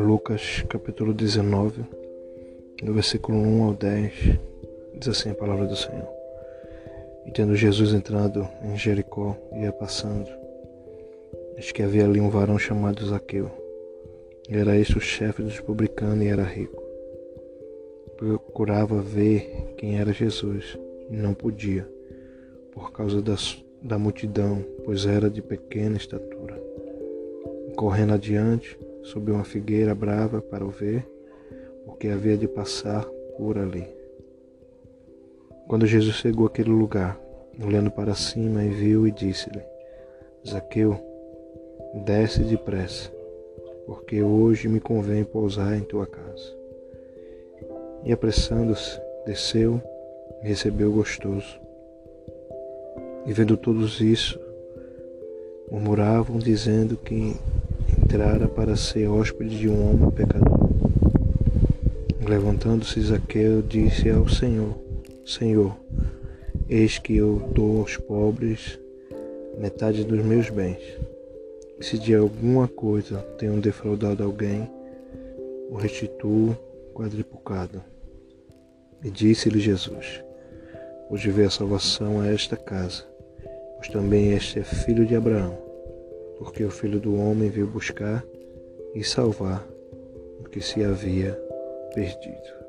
Lucas capítulo 19, do versículo 1 ao 10, diz assim a palavra do Senhor. E tendo Jesus entrado em Jericó, ia passando, eis que havia ali um varão chamado Zaqueu. Era este o chefe dos publicanos e era rico. Procurava ver quem era Jesus e não podia, por causa da, da multidão, pois era de pequena estatura. Correndo adiante, subiu uma figueira brava para o ver, porque havia de passar por ali. Quando Jesus chegou àquele lugar, olhando para cima e viu e disse-lhe: Zaqueu, desce depressa, porque hoje me convém pousar em tua casa. E apressando-se, desceu e recebeu gostoso. E vendo todos isso, murmuravam, dizendo que entrara para ser hóspede de um homem pecador. Levantando-se Zaqueu, disse ao Senhor: Senhor, eis que eu dou aos pobres metade dos meus bens. Se de alguma coisa tenho defraudado alguém, o restituo quadriplicado. E disse-lhe Jesus: Hoje veio a salvação a esta casa, pois também este é filho de Abraão porque o Filho do Homem veio buscar e salvar o que se havia perdido.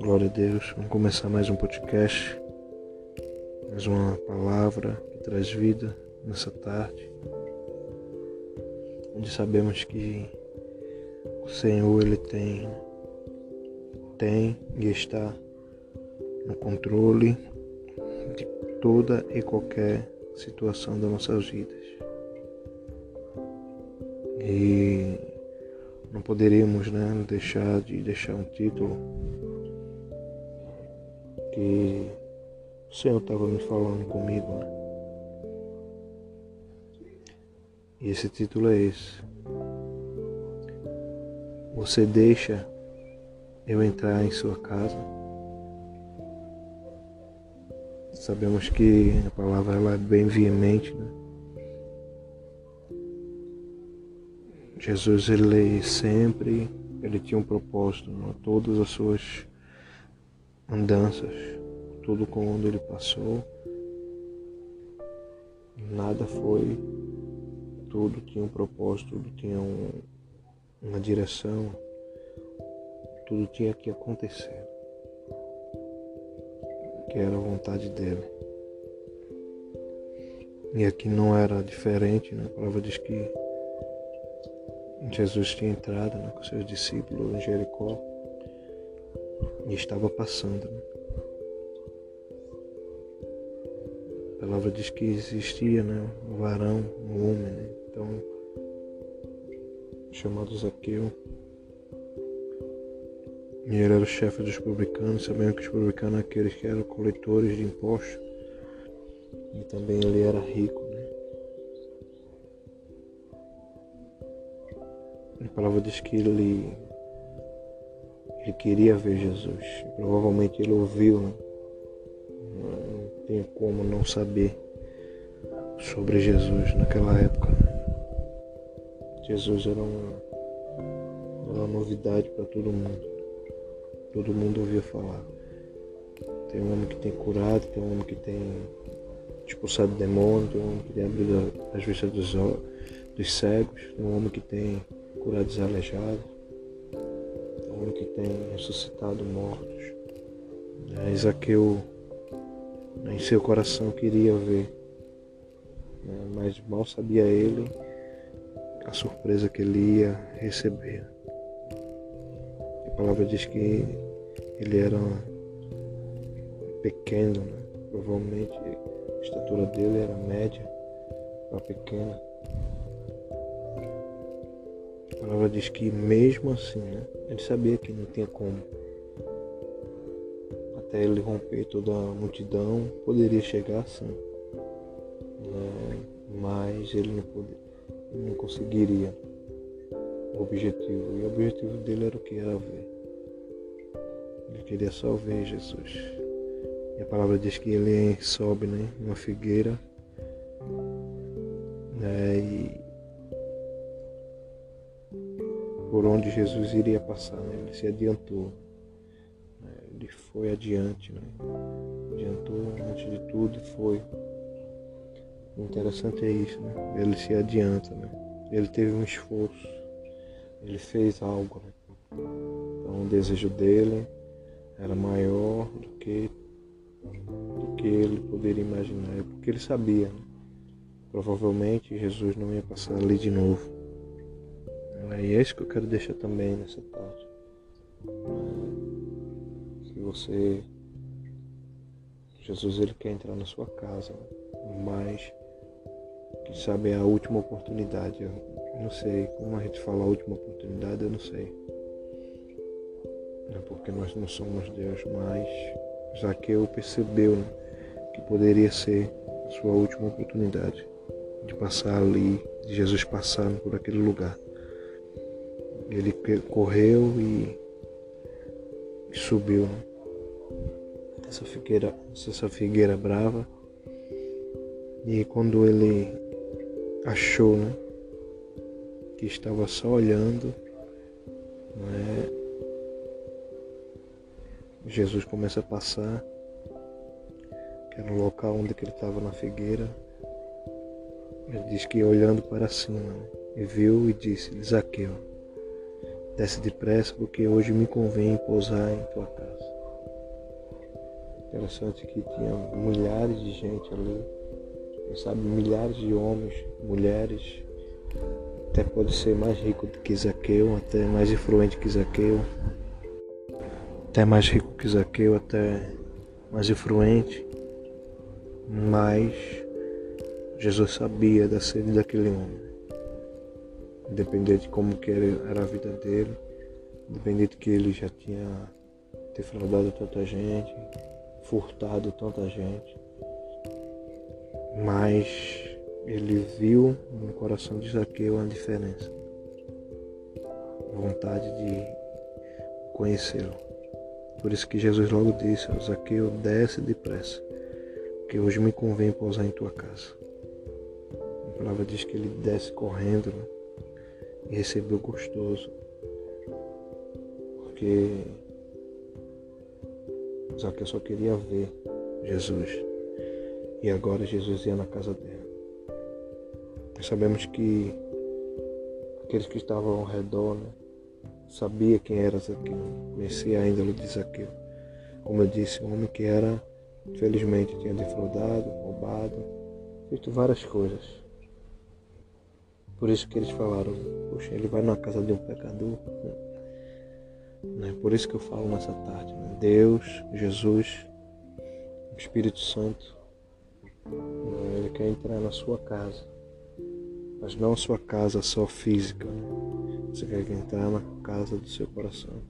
Glória a Deus. Vamos começar mais um podcast, mais uma palavra que traz vida nessa tarde, onde sabemos que o Senhor ele tem tem e está no controle de toda e qualquer situação das nossas vidas. E não poderíamos né, deixar de deixar um título que o Senhor estava me falando comigo. Né? E esse título é esse. Você deixa eu entrar em sua casa? Sabemos que a palavra ela é bem veemente, né? Jesus ele sempre ele tinha um propósito, né? todas as suas andanças, tudo com onde ele passou, nada foi, tudo tinha um propósito, tudo tinha um, uma direção, tudo tinha que acontecer, que era a vontade dele. E aqui não era diferente, né? a palavra diz que Jesus tinha entrado né, com seus discípulos em Jericó e estava passando. Né? A palavra diz que existia né, um varão, um homem, né? então chamado Zaqueu. E ele era o chefe dos publicanos, sabendo que os publicanos eram aqueles que eram coletores de impostos. E também ele era rico. A palavra diz que ele, ele queria ver Jesus. Provavelmente ele ouviu, né? não tem como não saber sobre Jesus naquela época. Jesus era uma, uma novidade para todo mundo. Todo mundo ouvia falar. Tem um homem que tem curado, tem um homem que tem expulsado demônio, tem um homem que tem abrido as vistas dos, dos cegos, tem um homem que tem curar desaleijados, o único que tem ressuscitado mortos. É, Isaqueu, né, em seu coração, queria ver, né, mas mal sabia ele a surpresa que ele ia receber. A palavra diz que ele era pequeno, né? provavelmente a estatura dele era média para pequena. A palavra diz que mesmo assim, né, ele sabia que não tinha como. Até ele romper toda a multidão, poderia chegar assim. Né, mas ele não, poder, ele não conseguiria o objetivo. E o objetivo dele era o que? Era ver. Ele queria só ver Jesus. E a palavra diz que ele sobe né, uma figueira né, e por onde Jesus iria passar, né? ele se adiantou, né? ele foi adiante, né? adiantou antes de tudo e foi. O interessante é isso, né? ele se adianta, né? ele teve um esforço, ele fez algo. Né? Então o desejo dele era maior do que, do que ele poderia imaginar, é porque ele sabia. Né? Provavelmente Jesus não ia passar ali de novo. É isso que eu quero deixar também nessa parte. Que você. Jesus ele quer entrar na sua casa, mas que sabe é a última oportunidade. Eu não sei como a gente fala a última oportunidade, eu não sei. É porque nós não somos Deus, mas Zaqueu percebeu né, que poderia ser a sua última oportunidade de passar ali, de Jesus passando por aquele lugar. Ele correu e, e subiu essa figueira, essa figueira brava. E quando ele achou né, que estava só olhando, né, Jesus começa a passar, que era no local onde ele estava na figueira, ele diz que olhando para cima, né? e viu e disse: Zaqueu, desce depressa, porque hoje me convém pousar em tua casa. Interessante que tinha milhares de gente ali, sabe milhares de homens, mulheres, até pode ser mais rico que Zaqueu, até mais influente que Zaqueu, até mais rico que Zaqueu, até mais influente, mas Jesus sabia da sede daquele homem. Independente de como que era a vida dele, independente que ele já tinha defraudado tanta gente, furtado tanta gente, mas ele viu no coração de Zaqueu a diferença, vontade de conhecê-lo. Por isso que Jesus logo disse ao Zaqueu, desce depressa, que hoje me convém pousar em tua casa palavra diz que ele desce correndo né? E recebeu gostoso. Porque Zaqueu só queria ver Jesus. E agora Jesus ia na casa dele. Nós sabemos que aqueles que estavam ao redor né, sabia quem era Zaqueu, conhecia a índole de Zaqueu. Como eu disse, um homem que era, infelizmente, tinha defraudado, roubado, feito várias coisas. Por isso que eles falaram, poxa, ele vai na casa de um pecador. Né? Por isso que eu falo nessa tarde, né? Deus, Jesus, Espírito Santo, né? ele quer entrar na sua casa, mas não sua casa só física. Você quer entrar na casa do seu coração.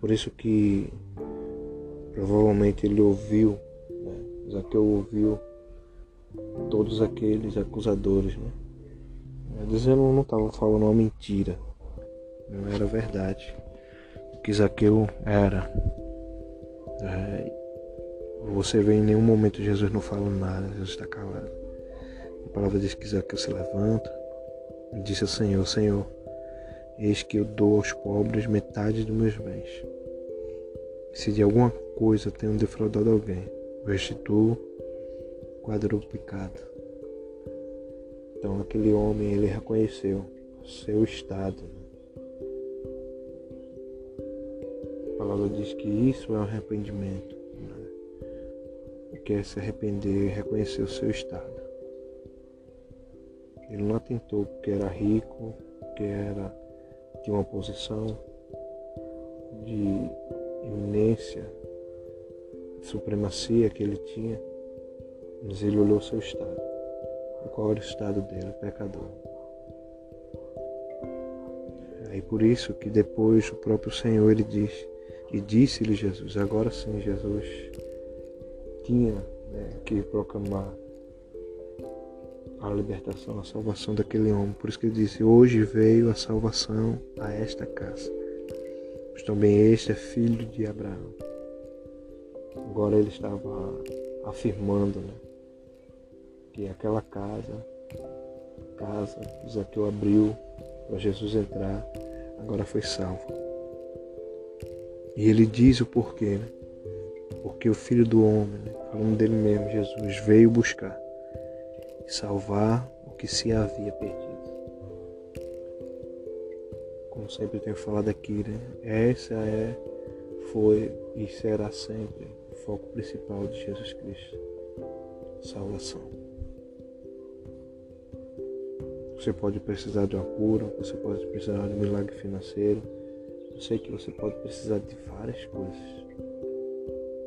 Por isso que provavelmente ele ouviu, né? Zaqueu ouviu todos aqueles acusadores, né? Eles não estavam falando uma mentira. Não era verdade. O que Zaqueu era. É, você vê em nenhum momento Jesus não fala nada, Jesus está calado. A palavra diz que Zaqueu se levanta e disse ao Senhor, Senhor, eis que eu dou aos pobres metade dos meus bens. Se de alguma coisa tenho defraudado alguém, restituo quadruplicado. Então aquele homem ele reconheceu seu estado. A palavra diz que isso é um arrependimento. Né? O que é se arrepender, reconhecer o seu estado. Ele não atentou porque era rico, porque era de uma posição de iminência, de supremacia que ele tinha, mas ele olhou seu estado qual era o estado dele, pecador. É por isso que depois o próprio Senhor ele diz, e disse-lhe Jesus, agora sim Jesus tinha né, que proclamar a libertação, a salvação daquele homem. Por isso que ele disse, hoje veio a salvação a esta casa. Pois também este é filho de Abraão. Agora ele estava afirmando, né? Que aquela casa, casa que Zaqueu abriu para Jesus entrar, agora foi salvo. E ele diz o porquê, né? Porque o Filho do Homem, né? falando dele mesmo, Jesus, veio buscar e salvar o que se havia perdido. Como sempre tenho falado aqui, né? Essa é, foi e será sempre o foco principal de Jesus Cristo. Salvação. Você pode precisar de uma cura, você pode precisar de um milagre financeiro. Eu sei que você pode precisar de várias coisas.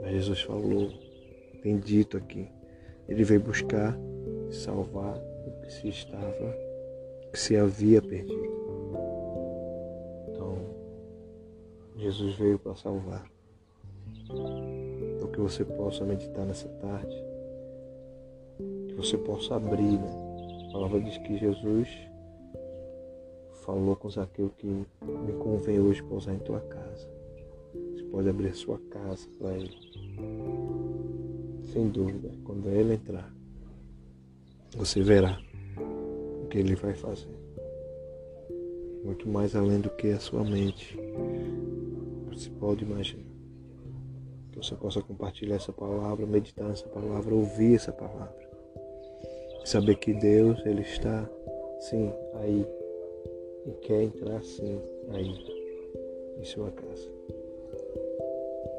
Mas Jesus falou, tem dito aqui. Ele veio buscar salvar o que se estava, que se havia perdido. Então, Jesus veio para salvar. Então que você possa meditar nessa tarde, que você possa abrir, né? Palavra diz que Jesus falou com Zaqueu que me convém hoje pousar em tua casa. Você pode abrir a sua casa para ele. Sem dúvida, quando ele entrar, você verá o que ele vai fazer. Muito mais além do que a sua mente. Você pode imaginar. Que você possa compartilhar essa palavra, meditar nessa palavra, ouvir essa palavra Saber que Deus, Ele está, sim, aí. E quer entrar, sim, aí, em sua casa.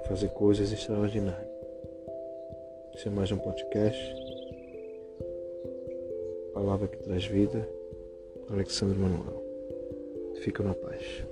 Fazer coisas extraordinárias. Isso é mais um podcast. Palavra que traz vida. Alexandre Manuel. Fica na paz.